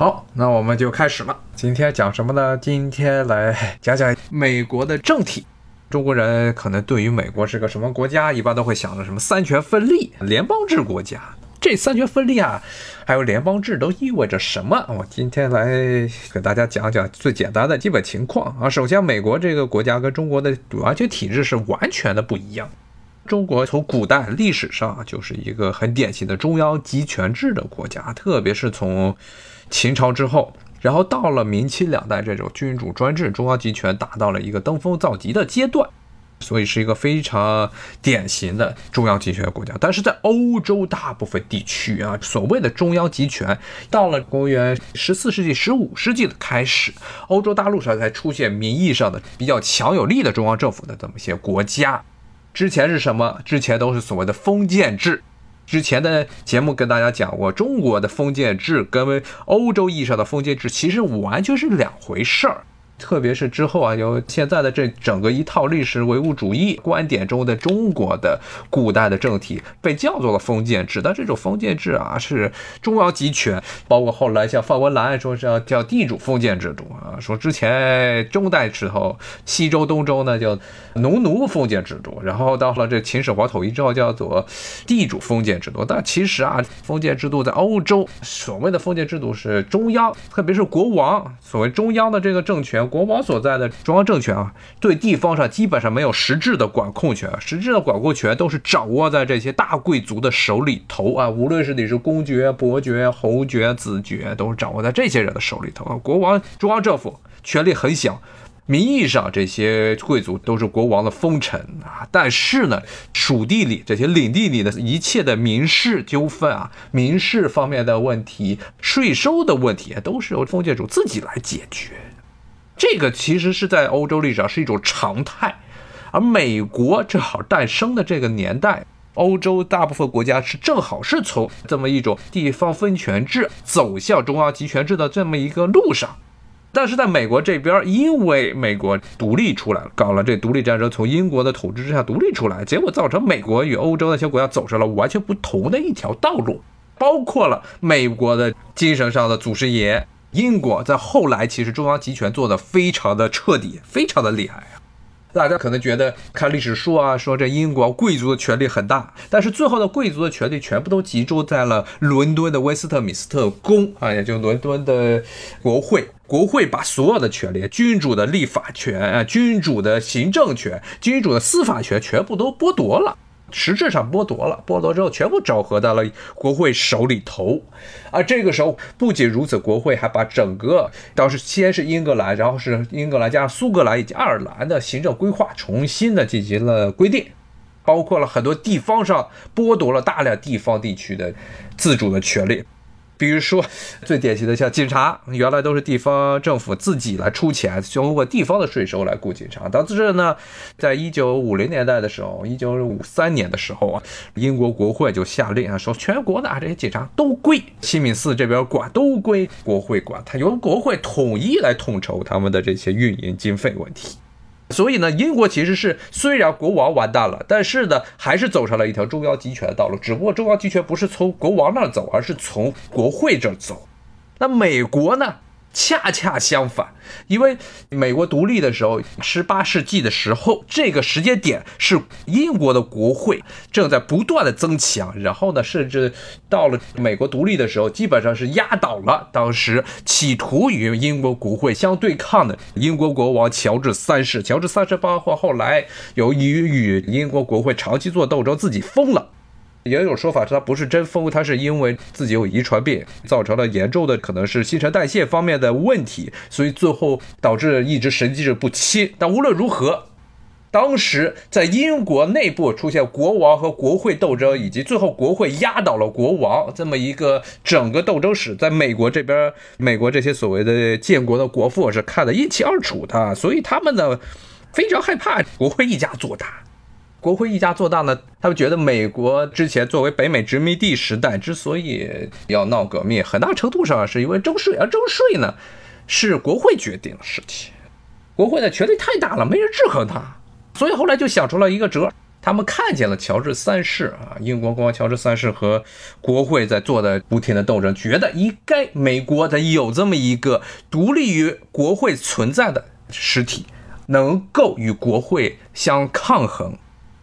好，那我们就开始了。今天讲什么呢？今天来 讲讲美国的政体。中国人可能对于美国是个什么国家，一般都会想着什么三权分立、联邦制国家。这三权分立啊，还有联邦制都意味着什么？我今天来给大家讲讲最简单的基本情况啊。首先，美国这个国家跟中国的完全体制是完全的不一样。中国从古代历史上就是一个很典型的中央集权制的国家，特别是从秦朝之后，然后到了明清两代这种君主专制、中央集权达到了一个登峰造极的阶段，所以是一个非常典型的中央集权国家。但是在欧洲大部分地区啊，所谓的中央集权，到了公元十四世纪、十五世纪的开始，欧洲大陆上才出现名义上的比较强有力的中央政府的这么些国家。之前是什么？之前都是所谓的封建制。之前的节目跟大家讲过，中国的封建制跟欧洲意义上的封建制其实完全是两回事儿。特别是之后啊，有现在的这整个一套历史唯物主义观点中的中国的古代的政体，被叫做了封建制。但这种封建制啊，是中央集权，包括后来像范文澜说是要叫地主封建制度啊，说之前中代时候西周东周呢叫农奴封建制度，然后到了这秦始皇统一之后叫做地主封建制度。但其实啊，封建制度在欧洲所谓的封建制度是中央，特别是国王，所谓中央的这个政权。国王所在的中央政权啊，对地方上基本上没有实质的管控权，实质的管控权都是掌握在这些大贵族的手里头啊。无论是你是公爵、伯爵、侯爵、子爵，都是掌握在这些人的手里头啊。国王中央政府权力很小，名义上这些贵族都是国王的封臣啊，但是呢，属地里这些领地里的一切的民事纠纷啊、民事方面的问题、税收的问题，都是由封建主自己来解决。这个其实是在欧洲历史上是一种常态，而美国正好诞生的这个年代，欧洲大部分国家是正好是从这么一种地方分权制走向中央集权制的这么一个路上。但是在美国这边，因为美国独立出来了，搞了这独立战争，从英国的统治之下独立出来，结果造成美国与欧洲那些国家走上了完全不同的一条道路，包括了美国的精神上的祖师爷。英国在后来其实中央集权做的非常的彻底，非常的厉害啊！大家可能觉得看历史书啊，说这英国贵族的权力很大，但是最后的贵族的权力全部都集中在了伦敦的威斯特米斯特宫啊，也就伦敦的国会。国会把所有的权利，君主的立法权啊，君主的行政权，君主的司法权，全部都剥夺了。实质上剥夺了，剥夺之后全部整合到了国会手里头，而这个时候不仅如此，国会还把整个当时先是英格兰，然后是英格兰加上苏格兰以及爱尔兰的行政规划重新的进行了规定，包括了很多地方上剥夺了大量地方地区的自主的权利。比如说，最典型的像警察，原来都是地方政府自己来出钱，通过地方的税收来雇警察。但是呢，在一九五零年代的时候，一九五三年的时候啊，英国国会就下令啊，说全国的啊这些警察都归西敏寺这边管，都归国会管，他由国会统一来统筹他们的这些运营经费问题。所以呢，英国其实是虽然国王完蛋了，但是呢，还是走上了一条中央集权的道路。只不过中央集权不是从国王那儿走，而是从国会这儿走。那美国呢？恰恰相反，因为美国独立的时候，十八世纪的时候，这个时间点是英国的国会正在不断的增强，然后呢，甚至到了美国独立的时候，基本上是压倒了当时企图与英国国会相对抗的英国国王乔治三世。乔治三世包括后来由于与英国国会长期做斗争，自己疯了。也有说法是他不是真疯，他是因为自己有遗传病，造成了严重的可能是新陈代谢方面的问题，所以最后导致一直神志不清。但无论如何，当时在英国内部出现国王和国会斗争，以及最后国会压倒了国王这么一个整个斗争史，在美国这边，美国这些所谓的建国的国父是看得一清二楚的，所以他们呢非常害怕国会一家做大。国会一家做大呢，他们觉得美国之前作为北美殖民地时代之所以要闹革命，很大程度上是因为征税，而征税呢是国会决定的事情，国会的权力太大了，没人制衡他，所以后来就想出了一个辙，他们看见了乔治三世啊，英国国王乔治三世和国会在做的不停的斗争，觉得应该美国得有这么一个独立于国会存在的实体，能够与国会相抗衡。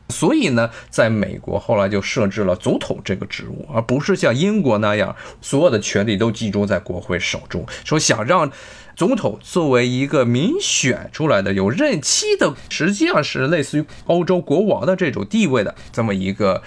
所以呢，在美国后来就设置了总统这个职务，而不是像英国那样，所有的权力都集中在国会手中。说想让总统作为一个民选出来的、有任期的，实际上是类似于欧洲国王的这种地位的这么一个。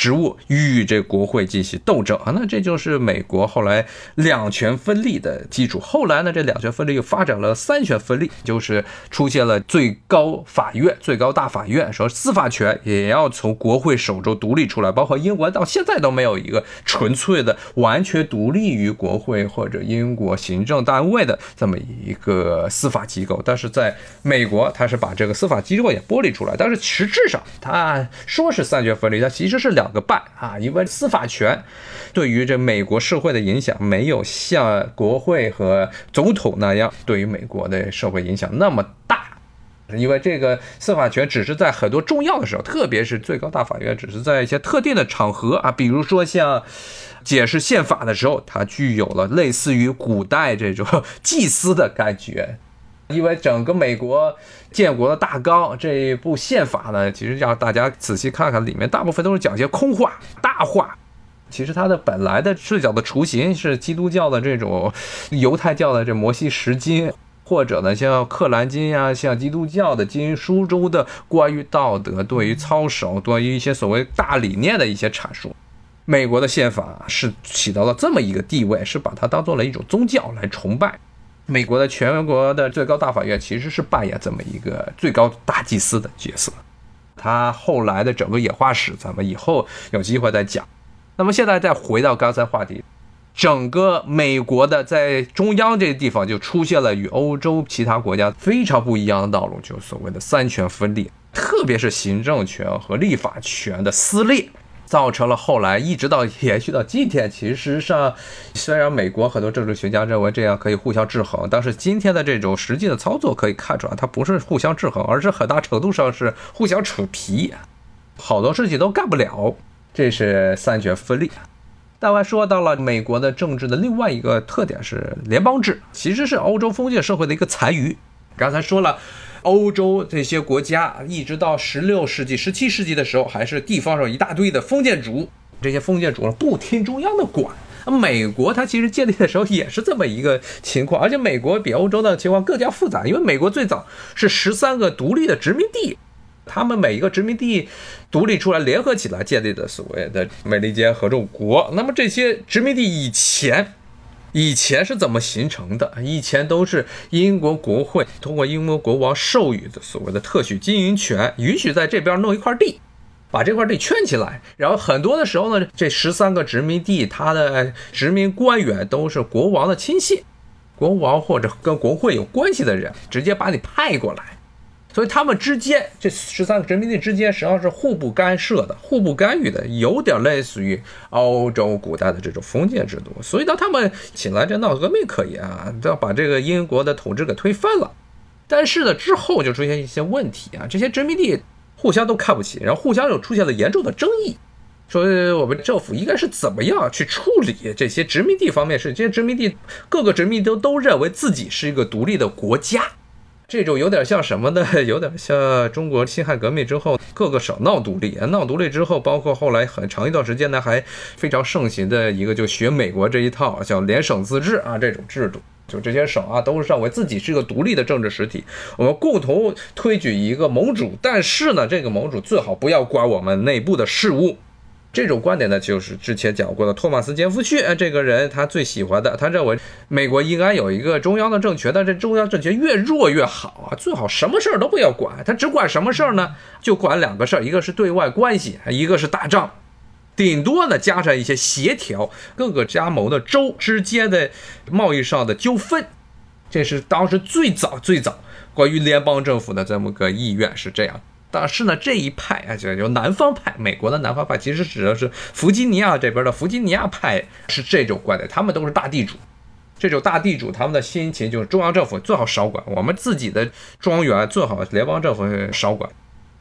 职务与这国会进行斗争啊，那这就是美国后来两权分立的基础。后来呢，这两权分立又发展了三权分立，就是出现了最高法院、最高大法院，说司法权也要从国会手中独立出来。包括英国到现在都没有一个纯粹的、完全独立于国会或者英国行政单位的这么一个司法机构。但是在美国，他是把这个司法机构也剥离出来，但是实质上他说是三权分立，它其实是两。个半啊，因为司法权对于这美国社会的影响没有像国会和总统那样对于美国的社会影响那么大，因为这个司法权只是在很多重要的时候，特别是最高大法院，只是在一些特定的场合啊，比如说像解释宪法的时候，它具有了类似于古代这种 祭司的感觉。因为整个美国建国的大纲这一部宪法呢，其实让大家仔细看看，里面大部分都是讲些空话、大话。其实它的本来的视角的雏形是基督教的这种犹太教的这摩西十经，或者呢像克兰经呀，像基督教的经书中的关于道德、对于操守、对于一些所谓大理念的一些阐述。美国的宪法是起到了这么一个地位，是把它当做了一种宗教来崇拜。美国的全国的最高大法院其实是扮演这么一个最高大祭司的角色，他后来的整个演化史，咱们以后有机会再讲。那么现在再回到刚才话题，整个美国的在中央这个地方就出现了与欧洲其他国家非常不一样的道路，就所谓的三权分立，特别是行政权和立法权的撕裂。造成了后来一直到延续到今天，其实上虽然美国很多政治学家认为这样可以互相制衡，但是今天的这种实际的操作可以看出来，它不是互相制衡，而是很大程度上是互相扯皮，好多事情都干不了。这是三权分立。大概说到了美国的政治的另外一个特点是联邦制，其实是欧洲封建社会的一个残余。刚才说了。欧洲这些国家，一直到十六世纪、十七世纪的时候，还是地方上一大堆的封建主，这些封建主不听中央的管。美国它其实建立的时候也是这么一个情况，而且美国比欧洲的情况更加复杂，因为美国最早是十三个独立的殖民地，他们每一个殖民地独立出来，联合起来建立的所谓的美利坚合众国。那么这些殖民地以前。以前是怎么形成的？以前都是英国国会通过英国国王授予的所谓的特许经营权，允许在这边弄一块地，把这块地圈起来。然后很多的时候呢，这十三个殖民地，它的殖民官员都是国王的亲信，国王或者跟国会有关系的人，直接把你派过来。所以他们之间，这十三个殖民地之间实际上是互不干涉的、互不干预的，有点类似于欧洲古代的这种封建制度。所以当他们起来这闹革命可以啊，要把这个英国的统治给推翻了。但是呢，之后就出现一些问题啊，这些殖民地互相都看不起，然后互相又出现了严重的争议，说我们政府应该是怎么样去处理这些殖民地方面事？这些殖民地各个殖民地都都认为自己是一个独立的国家。这种 有点像什么呢？有点像中国辛亥革命之后各个省闹独立，闹独立之后，包括后来很长一段时间呢，还非常盛行的一个，就学美国这一套，叫联省自治啊这种制度，就这些省啊都是认为自己是一个独立的政治实体，我们共同推举一个盟主，但是呢，这个盟主最好不要管我们内部的事务。这种观点呢，就是之前讲过的托马斯·杰弗逊这个人，他最喜欢的，他认为美国应该有一个中央的政权，但这中央政权越弱越好啊，最好什么事儿都不要管，他只管什么事儿呢？就管两个事儿，一个是对外关系，一个是打仗，顶多呢加上一些协调各个加盟的州之间的贸易上的纠纷，这是当时最早最早关于联邦政府的这么个意愿是这样。但是呢，这一派啊，就就南方派，美国的南方派，其实指的是弗吉尼亚这边的弗吉尼亚派，是这种观点。他们都是大地主，这种大地主，他们的心情就是中央政府最好少管，我们自己的庄园最好联邦政府少管。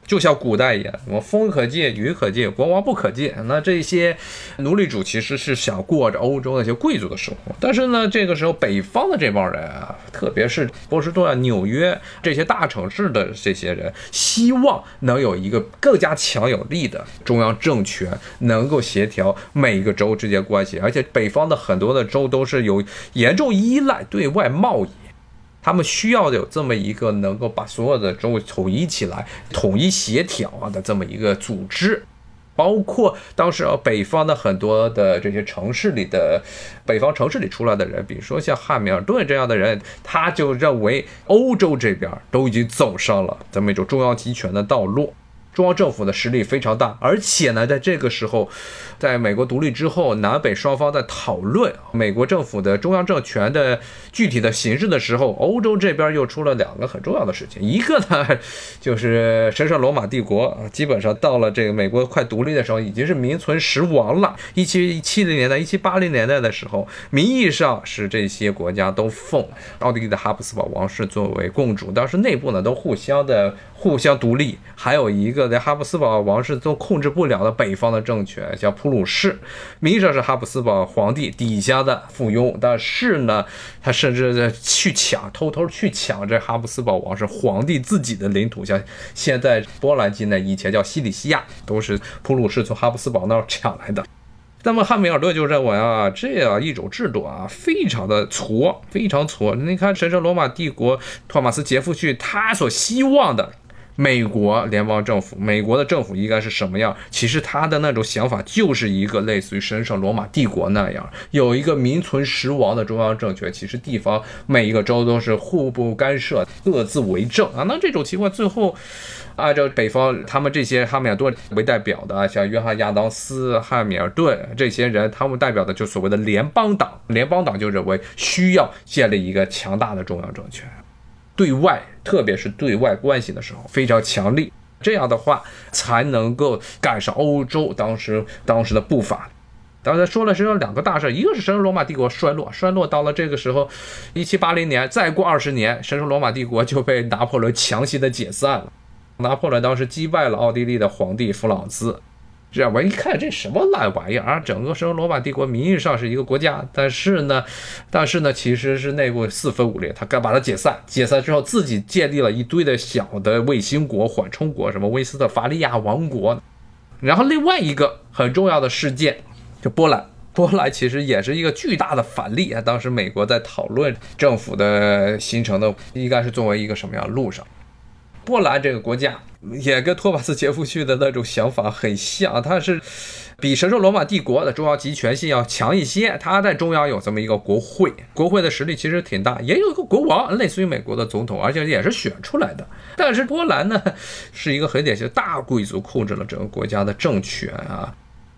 就像古代一样，我风可借，雨可借，国王不可借。那这些奴隶主其实是想过着欧洲那些贵族的生活，但是呢，这个时候北方的这帮人啊，特别是波士顿啊、纽约这些大城市的这些人，希望能有一个更加强有力的中央政权，能够协调每一个州之间关系。而且北方的很多的州都是有严重依赖对外贸易。他们需要有这么一个能够把所有的州统一起来、统一协调啊的这么一个组织，包括当时啊北方的很多的这些城市里的北方城市里出来的人，比如说像汉密尔顿这样的人，他就认为欧洲这边都已经走上了这么一种中央集权的道路。中央政府的实力非常大，而且呢，在这个时候，在美国独立之后，南北双方在讨论美国政府的中央政权的具体的形式的时候，欧洲这边又出了两个很重要的事情，一个呢，就是神圣罗马帝国啊，基本上到了这个美国快独立的时候，已经是名存实亡了。一七七零年代、一七八零年代的时候，名义上是这些国家都奉奥地利的哈布斯堡王室作为共主，当时内部呢都互相的。互相独立，还有一个在哈布斯堡王室都控制不了的北方的政权，像普鲁士，名义上是哈布斯堡皇帝底下的附庸，但是呢，他甚至在去抢，偷偷去抢这哈布斯堡王室皇帝自己的领土，像现在波兰境内，以前叫西里西亚，都是普鲁士从哈布斯堡那儿抢来的。那么汉密尔顿就认为啊，这样一种制度啊，非常的挫，非常挫。你看神圣罗马帝国托马斯杰夫逊他所希望的。美国联邦政府，美国的政府应该是什么样？其实他的那种想法就是一个类似于神圣罗马帝国那样，有一个名存实亡的中央政权。其实地方每一个州都是互不干涉，各自为政啊。那这种情况最后，按照北方他们这些汉密尔顿为代表的，像约翰亚当斯、汉密尔顿这些人，他们代表的就所谓的联邦党。联邦党就认为需要建立一个强大的中央政权。对外，特别是对外关系的时候非常强力，这样的话才能够赶上欧洲当时当时的步伐。刚才说了是有两个大事，一个是神圣罗马帝国衰落，衰落到了这个时候，一七八零年，再过二十年，神圣罗马帝国就被拿破仑强行的解散了。拿破仑当时击败了奥地利的皇帝弗朗兹。这样我一看，这什么烂玩意儿啊！整个圣罗马帝国名义上是一个国家，但是呢，但是呢，其实是内部四分五裂。他该把它解散，解散之后自己建立了一堆的小的卫星国、缓冲国，什么威斯特伐利亚王国。然后另外一个很重要的事件，就波兰。波兰其实也是一个巨大的反例啊。当时美国在讨论政府的形成的，应该是作为一个什么样的路上。波兰这个国家也跟托马斯杰夫逊的那种想法很像，他是比神圣罗马帝国的中央集权性要强一些。他在中央有这么一个国会，国会的实力其实挺大，也有一个国王，类似于美国的总统，而且也是选出来的。但是波兰呢，是一个很典型大贵族控制了整个国家的政权啊，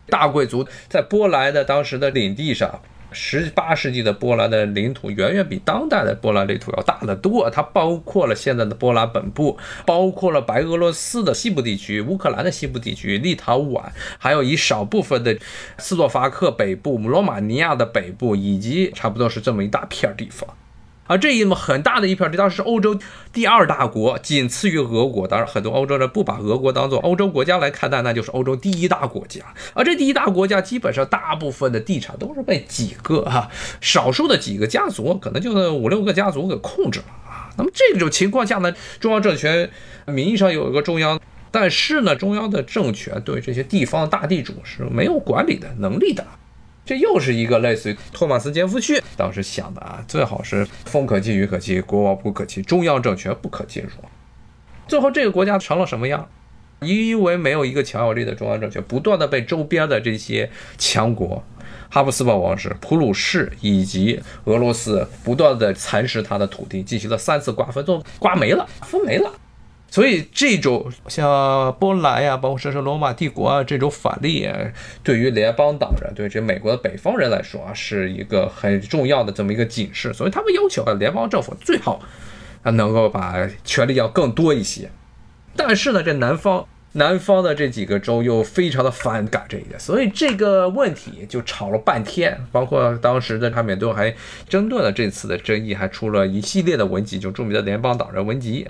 大贵族在波兰的当时的领地上。十八世纪的波兰的领土远远比当代的波兰领土要大得多，它包括了现在的波兰本部，包括了白俄罗斯的西部地区、乌克兰的西部地区、立陶宛，还有一少部分的斯洛伐克北部、罗马尼亚的北部，以及差不多是这么一大片地方。而这一么很大的一片这，当时是欧洲第二大国，仅次于俄国。当然，很多欧洲人不把俄国当做欧洲国家来看待，那就是欧洲第一大国家。而这第一大国家，基本上大部分的地产都是被几个哈少数的几个家族，可能就是五六个家族给控制了啊。那么这种情况下呢，中央政权名义上有一个中央，但是呢，中央的政权对这些地方大地主是没有管理的能力的。这又是一个类似于托马斯杰夫逊当时想的啊，最好是风可进雨可进，国王不可欺，中央政权不可进入。最后这个国家成了什么样？因为没有一个强有力的中央政权，不断的被周边的这些强国，哈布斯堡王室、普鲁士以及俄罗斯不断的蚕食他的土地，进行了三次瓜分，都瓜没了，分没了。所以，这种像波兰呀，包括神圣罗马帝国啊，这种反例，对于联邦党人，对这美国的北方人来说啊，是一个很重要的这么一个警示。所以，他们要求啊，联邦政府最好啊能够把权力要更多一些。但是呢，这南方南方的这几个州又非常的反感这一点，所以这个问题就吵了半天。包括当时的汉密尔顿还争论了这次的争议，还出了一系列的文集，就著名的联邦党人文集。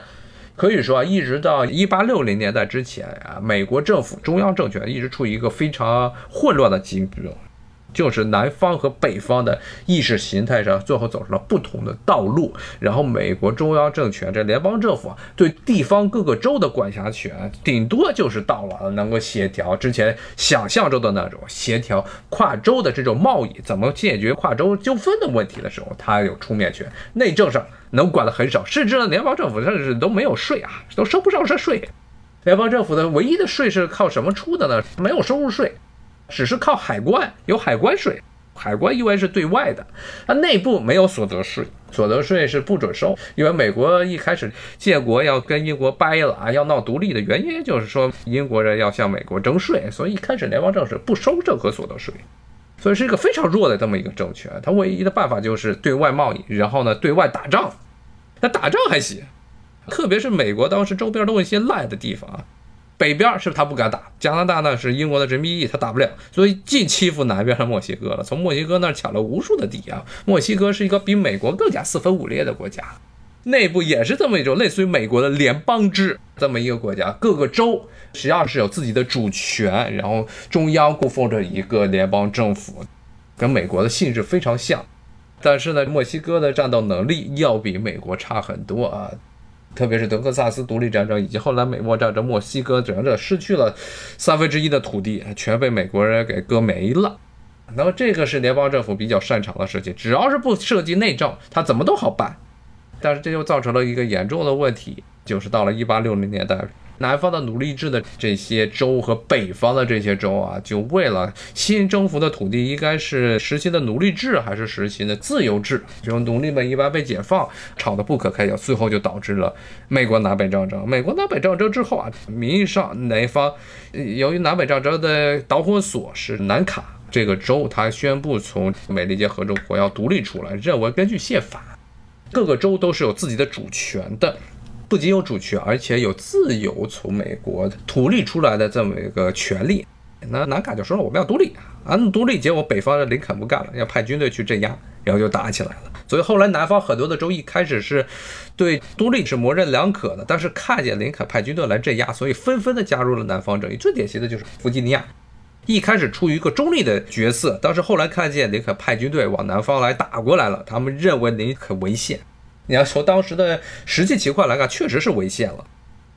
可以说啊，一直到一八六零年代之前啊，美国政府中央政权一直处于一个非常混乱的境地。就是南方和北方的意识形态上，最后走上了不同的道路。然后，美国中央政权这联邦政府啊，对地方各个州的管辖权，顶多就是到了能够协调之前想象中的那种协调跨州的这种贸易，怎么解决跨州纠纷的问题的时候，他有出面权。内政上能管的很少，甚至呢，联邦政府甚至都没有税啊，都收不上这税。联邦政府的唯一的税是靠什么出的呢？没有收入税。只是靠海关有海关税，海关因为是对外的，它内部没有所得税，所得税是不准收。因为美国一开始建国要跟英国掰了啊，要闹独立的原因就是说英国人要向美国征税，所以一开始联邦政府不收任何所得税，所以是一个非常弱的这么一个政权。它唯一的办法就是对外贸易，然后呢对外打仗，那打仗还行，特别是美国当时周边都有一些烂的地方。北边是不是他不敢打，加拿大呢是英国的殖民地，他打不了，所以既欺负南边的墨西哥了。从墨西哥那儿抢了无数的地啊！墨西哥是一个比美国更加四分五裂的国家，内部也是这么一种类似于美国的联邦制这么一个国家，各个州实际上是有自己的主权，然后中央供奉着一个联邦政府，跟美国的性质非常像。但是呢，墨西哥的战斗能力要比美国差很多啊。特别是德克萨斯独立战争以及后来美墨战争，墨西哥整个失去了三分之一的土地，全被美国人给割没了。那么这个是联邦政府比较擅长的事情，只要是不涉及内政，他怎么都好办。但是这就造成了一个严重的问题，就是到了一八六零年代。南方的奴隶制的这些州和北方的这些州啊，就为了新征服的土地，应该是实行的奴隶制还是实行的自由制？这种奴隶们一般被解放，吵得不可开交，最后就导致了美国南北战争。美国南北战争之后啊，名义上南方由于南北战争的导火索是南卡这个州，他宣布从美利坚合众国要独立出来，认为根据宪法，各个州都是有自己的主权的。不仅有主权，而且有自由从美国独立出来的这么一个权利。那南卡就说了，我们要独立啊，独立。结果北方的林肯不干了，要派军队去镇压，然后就打起来了。所以后来南方很多的州一开始是对独立是模棱两可的，但是看见林肯派军队来镇压，所以纷纷的加入了南方阵营。最典型的就是弗吉尼亚，一开始处于一个中立的角色，但是后来看见林肯派军队往南方来打过来了，他们认为林肯违宪。你要从当时的实际情况来看，确实是违宪了。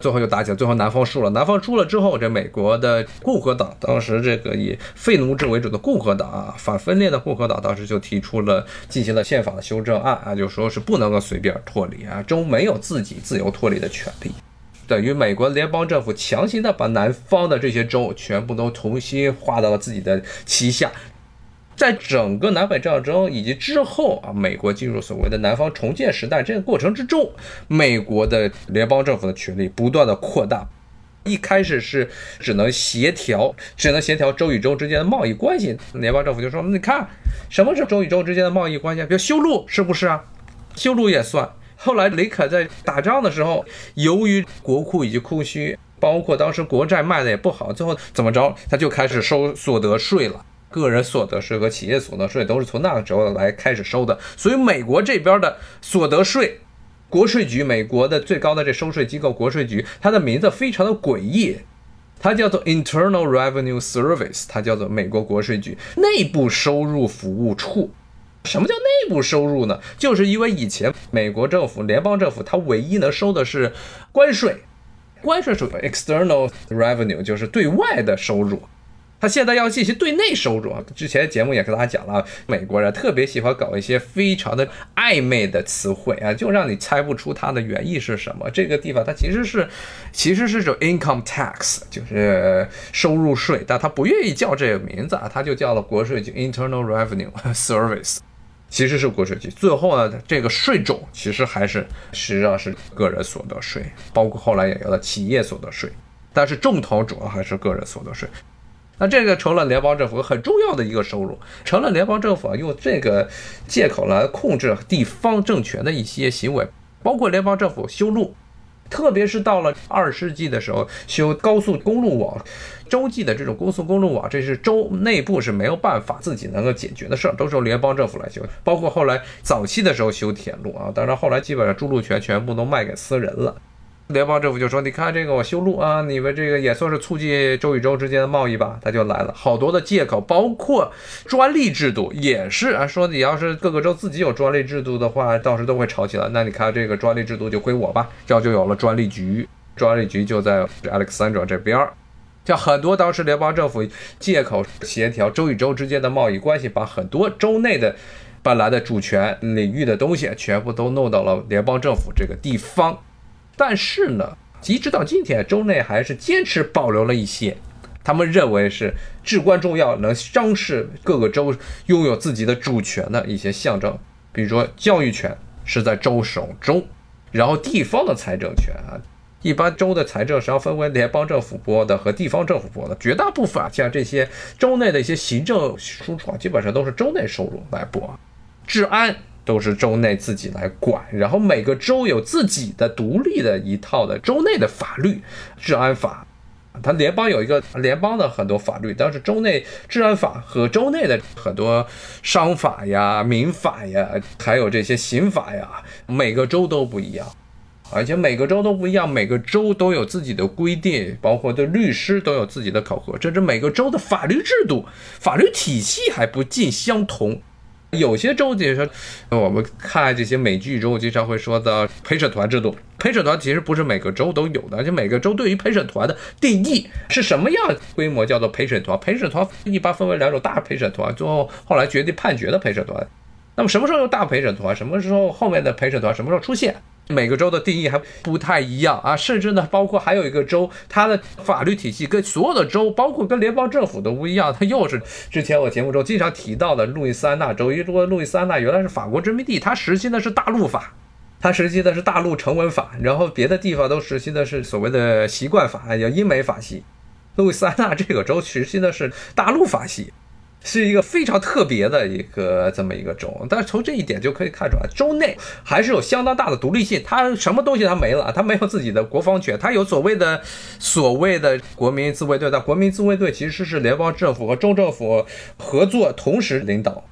最后又打起来，最后南方输了。南方输了之后，这美国的共和党，当时这个以废奴制为主的共和党啊，反分裂的共和党，当时就提出了进行了宪法的修正案啊，就说是不能够随便脱离啊，州没有自己自由脱离的权利，等于美国联邦政府强行的把南方的这些州全部都重新划到了自己的旗下。在整个南北战争以及之后啊，美国进入所谓的南方重建时代这个过程之中，美国的联邦政府的权力不断的扩大。一开始是只能协调，只能协调州与州之间的贸易关系。联邦政府就说：“你看，什么是州与州之间的贸易关系？比如修路，是不是啊？修路也算。”后来林肯在打仗的时候，由于国库以及空虚，包括当时国债卖的也不好，最后怎么着，他就开始收所得税了。个人所得税和企业所得税都是从那个时候来开始收的，所以美国这边的所得税，国税局，美国的最高的这收税机构国税局，它的名字非常的诡异，它叫做 Internal Revenue Service，它叫做美国国税局内部收入服务处。什么叫内部收入呢？就是因为以前美国政府、联邦政府它唯一能收的是关税，关税属于 External Revenue，就是对外的收入。他现在要进行对内收入啊！之前节目也跟大家讲了，美国人特别喜欢搞一些非常的暧昧的词汇啊，就让你猜不出它的原意是什么。这个地方它其实是，其实是种 income tax，就是收入税，但他不愿意叫这个名字啊，他就叫了国税局 Internal Revenue Service，其实是国税局。最后呢，这个税种其实还是实际上是个人所得税，包括后来也有了企业所得税，但是重头主要还是个人所得税。那这个成了联邦政府很重要的一个收入，成了联邦政府用这个借口来控制地方政权的一些行为，包括联邦政府修路，特别是到了二世纪的时候修高速公路网，洲际的这种高速公路网，这是州内部是没有办法自己能够解决的事儿，都是由联邦政府来修。包括后来早期的时候修铁路啊，当然后来基本上筑路权全部都卖给私人了。联邦政府就说：“你看这个我修路啊，你们这个也算是促进州与州之间的贸易吧？”他就来了好多的借口，包括专利制度也是啊，说你要是各个州自己有专利制度的话，到时都会吵起来。那你看这个专利制度就归我吧，这样就有了专利局，专利局就在 Alexandra 这边儿。像很多当时联邦政府借口协调州与州之间的贸易关系，把很多州内的本来的主权领域的东西全部都弄到了联邦政府这个地方。但是呢，一直到今天，州内还是坚持保留了一些，他们认为是至关重要，能彰示各个州拥有自己的主权的一些象征。比如说，教育权是在州手中，然后地方的财政权啊，一般州的财政是要分为联邦政府拨的和地方政府拨的，绝大部分啊，像这些州内的一些行政输出啊，基本上都是州内收入来拨，治安。都是州内自己来管，然后每个州有自己的独立的一套的州内的法律，治安法。它联邦有一个联邦的很多法律，但是州内治安法和州内的很多商法呀、民法呀，还有这些刑法呀，每个州都不一样，而且每个州都不一样，每个州都有自己的规定，包括对律师都有自己的考核，甚至每个州的法律制度、法律体系还不尽相同。有些州解说，我们看这些美剧中经常会说的陪审团制度。陪审团其实不是每个州都有的，而且每个州对于陪审团的定义是什么样规模叫做陪审团。陪审团一般分为两种：大陪审团，最后后来决定判决的陪审团。那么什么时候有大陪审团？什么时候后面的陪审团什么时候出现？每个州的定义还不太一样啊，甚至呢，包括还有一个州，它的法律体系跟所有的州，包括跟联邦政府都不一样。它又是之前我节目中经常提到的路易斯安那州，因为路易斯安那原来是法国殖民地，它实行的是大陆法，它实行的是大陆成文法，然后别的地方都实行的是所谓的习惯法，叫英美法系。路易斯安那这个州实行的是大陆法系。是一个非常特别的一个这么一个州，但是从这一点就可以看出来，州内还是有相当大的独立性。它什么东西它没了，它没有自己的国防权，它有所谓的所谓的国民自卫队。但国民自卫队其实是联邦政府和州政府合作同时领导，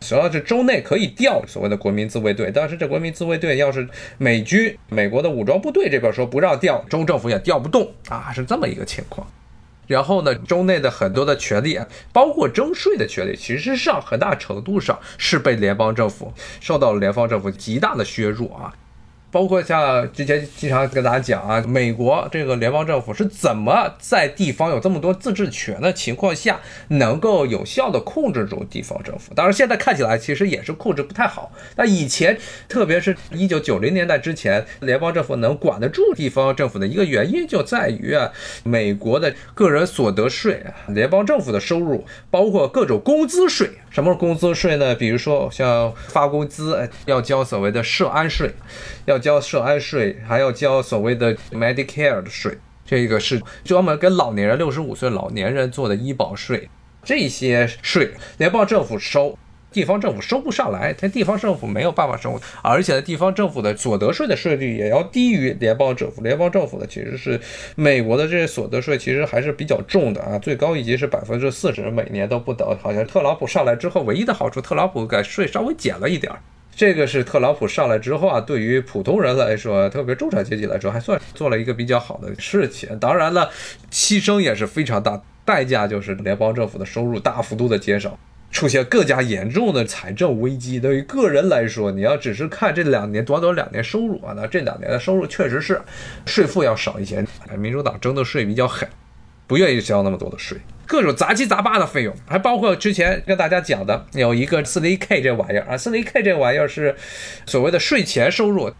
主要是州内可以调所谓的国民自卫队，但是这国民自卫队要是美军美国的武装部队这边说不让调，州政府也调不动啊，是这么一个情况。然后呢，州内的很多的权利，包括征税的权利，其实上很大程度上是被联邦政府受到了联邦政府极大的削弱啊。包括像之前经常跟大家讲啊，美国这个联邦政府是怎么在地方有这么多自治权的情况下，能够有效的控制住地方政府？当然，现在看起来其实也是控制不太好。那以前，特别是一九九零年代之前，联邦政府能管得住地方政府的一个原因就在于啊，美国的个人所得税、联邦政府的收入，包括各种工资税。什么是工资税呢？比如说像发工资要交所谓的社安税，要交社安税，还要交所谓的 Medicare 的税，这个是专门给老年人六十五岁老年人做的医保税，这些税联邦政府收。地方政府收不上来，它地方政府没有办法收，而且地方政府的所得税的税率也要低于联邦政府。联邦政府的其实是美国的这些所得税其实还是比较重的啊，最高一级是百分之四十，每年都不等。好像特朗普上来之后，唯一的好处，特朗普给税稍微减了一点儿。这个是特朗普上来之后啊，对于普通人来说，特别中产阶级来说，还算做了一个比较好的事情。当然了，牺牲也是非常大，代价就是联邦政府的收入大幅度的减少。出现更加严重的财政危机。对于个人来说，你要只是看这两年短短两年收入啊，那这两年的收入确实是税负要少一些。民主党征的税比较狠，不愿意交那么多的税，各种杂七杂八的费用，还包括之前跟大家讲的有一个四零 K 这玩意儿啊，四零 K 这玩意儿是所谓的税前收入，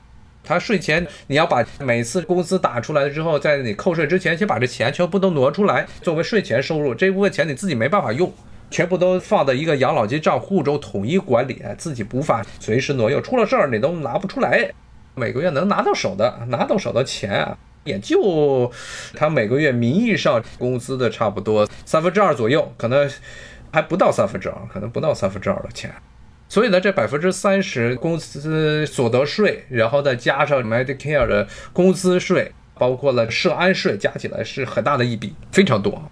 它税前你要把每次工资打出来之后，在你扣税之前，先把这钱全部都挪出来作为税前收入，这部分钱你自己没办法用。全部都放在一个养老金账户中统一管理，自己无法随时挪用，出了事儿你都拿不出来。每个月能拿到手的、拿到手的钱啊，也就他每个月名义上工资的差不多三分之二左右，可能还不到三分之二，可能不到三分之二的钱。所以呢，这百分之三十工资所得税，然后再加上 Medicare 的工资税，包括了社安税，加起来是很大的一笔，非常多。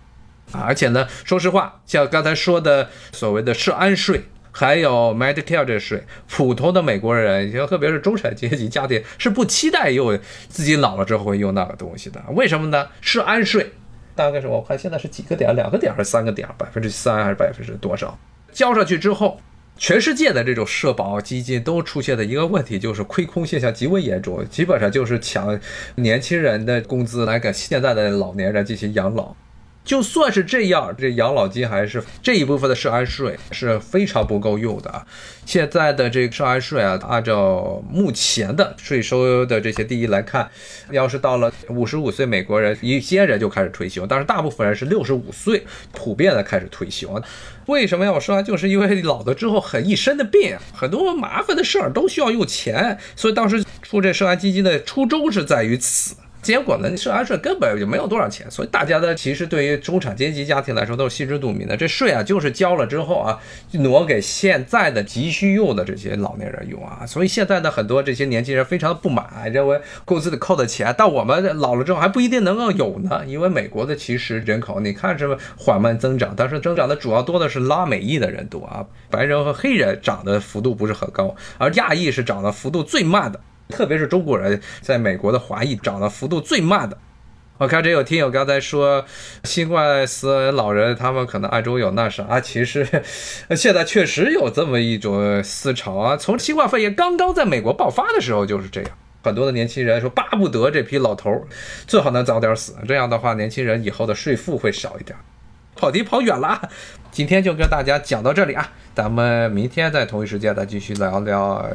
而且呢，说实话，像刚才说的所谓的社安税还有 Medicare 这税，普通的美国人，特别是中产阶级家庭是不期待用自己老了之后会用那个东西的。为什么呢？是安税，大概是我看现在是几个点，两个点还是三个点？百分之三还是百分之多少？交上去之后。全世界的这种社保基金都出现的一个问题，就是亏空现象极为严重，基本上就是抢年轻人的工资来给现在的老年人进行养老。就算是这样，这养老金还是这一部分的涉安税是非常不够用的。现在的这个涉安税啊，按照目前的税收的这些第一来看，要是到了五十五岁，美国人一些人就开始退休，但是大部分人是六十五岁普遍的开始退休。为什么要说？就是因为老了之后很一身的病，很多麻烦的事儿都需要用钱，所以当时出这涉安基金的初衷是在于此。结果呢？涉安税根本就没有多少钱，所以大家呢，其实对于中产阶级家庭来说都是心知肚明的。这税啊，就是交了之后啊，挪给现在的急需用的这些老年人用啊。所以现在的很多这些年轻人非常的不满，认为工资里扣的钱，到我们老了之后还不一定能够有呢。因为美国的其实人口，你看是缓慢增长，但是增长的主要多的是拉美裔的人多啊，白人和黑人涨的幅度不是很高，而亚裔是涨的幅度最慢的。特别是中国人在美国的华裔涨的幅度最慢的。我看这有听友刚才说新冠死老人，他们可能暗中有那啥。其实 现在确实有这么一种思潮啊。从新冠肺炎刚刚在美国爆发的时候就是这样，很多的年轻人说巴不得这批老头最好能早点死，这样的话年轻人以后的税负会少一点。跑题跑远了，今天就跟大家讲到这里啊，咱们明天在同一时间再继续聊聊。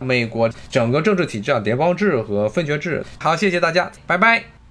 美国整个政治体制啊，联邦制和分权制。好，谢谢大家，拜拜。